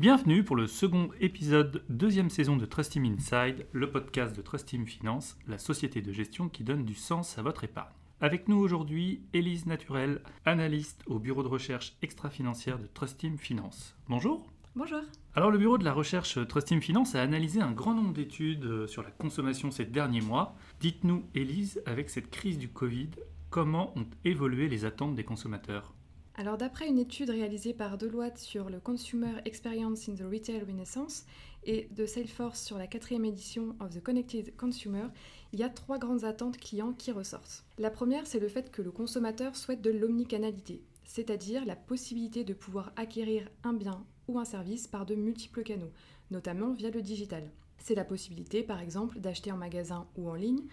Bienvenue pour le second épisode, deuxième saison de Trust Team Inside, le podcast de Trust Team Finance, la société de gestion qui donne du sens à votre épargne. Avec nous aujourd'hui, Élise Naturel, analyste au bureau de recherche extra-financière de Trust Team Finance. Bonjour. Bonjour. Alors le bureau de la recherche Trust Team Finance a analysé un grand nombre d'études euh, sur la consommation ces derniers mois. Dites-nous, Élise, avec cette crise du Covid, comment ont évolué les attentes des consommateurs? Alors d'après une étude réalisée par Deloitte sur le Consumer Experience in the Retail Renaissance et de Salesforce sur la quatrième édition of the Connected Consumer, il y a trois grandes attentes clients qui ressortent. La première, c'est le fait que le consommateur souhaite de l'omnicanalité, c'est-à-dire la possibilité de pouvoir acquérir un bien ou un service par de multiples canaux, notamment via le digital. C'est la possibilité, par exemple, d'acheter en magasin ou en ligne,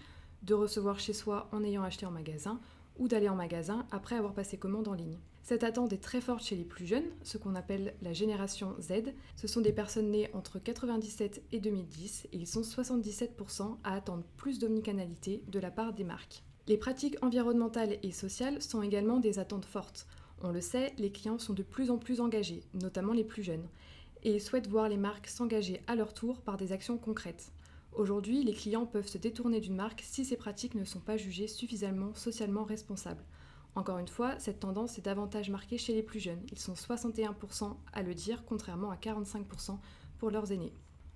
de recevoir chez soi en ayant acheté en magasin, ou d'aller en magasin après avoir passé commande en ligne. Cette attente est très forte chez les plus jeunes, ce qu'on appelle la génération Z. Ce sont des personnes nées entre 97 et 2010 et ils sont 77% à attendre plus d'omnicanalité de la part des marques. Les pratiques environnementales et sociales sont également des attentes fortes. On le sait, les clients sont de plus en plus engagés, notamment les plus jeunes, et ils souhaitent voir les marques s'engager à leur tour par des actions concrètes. Aujourd'hui, les clients peuvent se détourner d'une marque si ces pratiques ne sont pas jugées suffisamment socialement responsables. Encore une fois, cette tendance est davantage marquée chez les plus jeunes. Ils sont 61% à le dire, contrairement à 45% pour leurs aînés.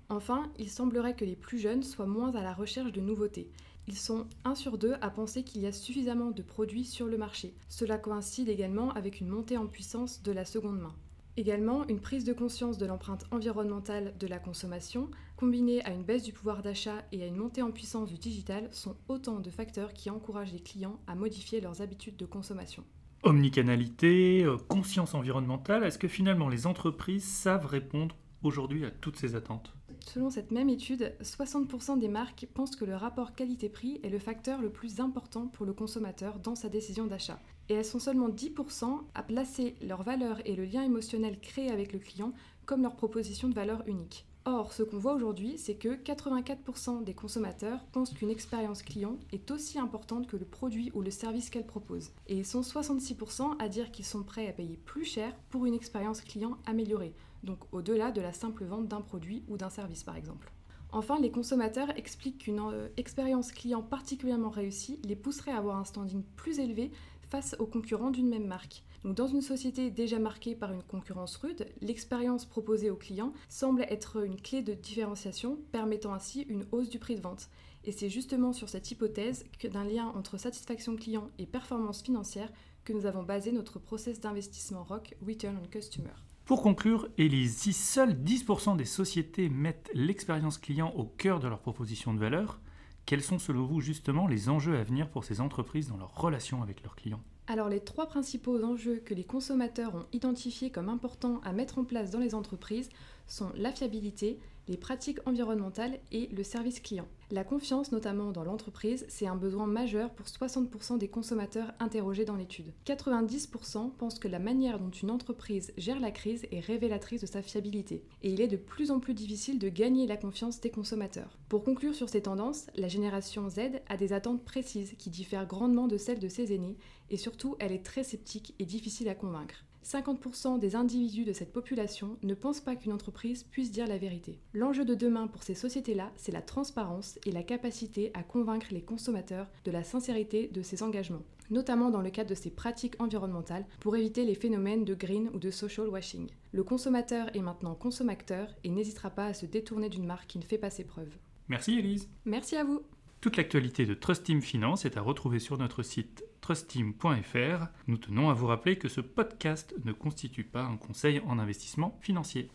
Enfin, il semblerait que les plus jeunes soient moins à la recherche de nouveautés. Ils sont 1 sur 2 à penser qu'il y a suffisamment de produits sur le marché. Cela coïncide également avec une montée en puissance de la seconde main. Également, une prise de conscience de l'empreinte environnementale de la consommation, combinée à une baisse du pouvoir d'achat et à une montée en puissance du digital, sont autant de facteurs qui encouragent les clients à modifier leurs habitudes de consommation. Omnicanalité, euh, conscience environnementale, est-ce que finalement les entreprises savent répondre aujourd'hui à toutes ces attentes? Selon cette même étude, 60% des marques pensent que le rapport qualité-prix est le facteur le plus important pour le consommateur dans sa décision d'achat. Et elles sont seulement 10% à placer leur valeur et le lien émotionnel créé avec le client comme leur proposition de valeur unique. Or, ce qu'on voit aujourd'hui, c'est que 84% des consommateurs pensent qu'une expérience client est aussi importante que le produit ou le service qu'elle propose. Et ils sont 66% à dire qu'ils sont prêts à payer plus cher pour une expérience client améliorée, donc au-delà de la simple vente d'un produit ou d'un service par exemple. Enfin, les consommateurs expliquent qu'une euh, expérience client particulièrement réussie les pousserait à avoir un standing plus élevé face aux concurrents d'une même marque. Donc, dans une société déjà marquée par une concurrence rude, l'expérience proposée aux clients semble être une clé de différenciation permettant ainsi une hausse du prix de vente. Et c'est justement sur cette hypothèse d'un lien entre satisfaction client et performance financière que nous avons basé notre process d'investissement ROC Return on Customer. Pour conclure, Elise, si seuls 10% des sociétés mettent l'expérience client au cœur de leur proposition de valeur, quels sont selon vous justement les enjeux à venir pour ces entreprises dans leur relation avec leurs clients? Alors les trois principaux enjeux que les consommateurs ont identifiés comme importants à mettre en place dans les entreprises sont la fiabilité, les pratiques environnementales et le service client. La confiance, notamment dans l'entreprise, c'est un besoin majeur pour 60% des consommateurs interrogés dans l'étude. 90% pensent que la manière dont une entreprise gère la crise est révélatrice de sa fiabilité, et il est de plus en plus difficile de gagner la confiance des consommateurs. Pour conclure sur ces tendances, la génération Z a des attentes précises qui diffèrent grandement de celles de ses aînés, et surtout elle est très sceptique et difficile à convaincre. 50% des individus de cette population ne pensent pas qu'une entreprise puisse dire la vérité. L'enjeu de demain pour ces sociétés-là, c'est la transparence et la capacité à convaincre les consommateurs de la sincérité de ces engagements, notamment dans le cadre de ces pratiques environnementales pour éviter les phénomènes de green ou de social washing. Le consommateur est maintenant consommateur et n'hésitera pas à se détourner d'une marque qui ne fait pas ses preuves. Merci Elise. Merci à vous. Toute l'actualité de Trust Team Finance est à retrouver sur notre site trustteam.fr. Nous tenons à vous rappeler que ce podcast ne constitue pas un conseil en investissement financier.